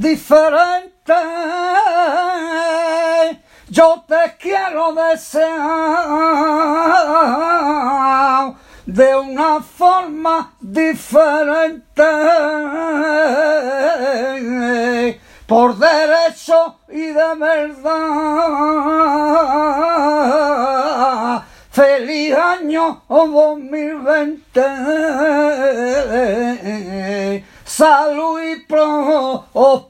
diferente. Yo te quiero desear de una forma diferente. Por derecho y de verdad. Feliz año 2020. Salud y prosperidad.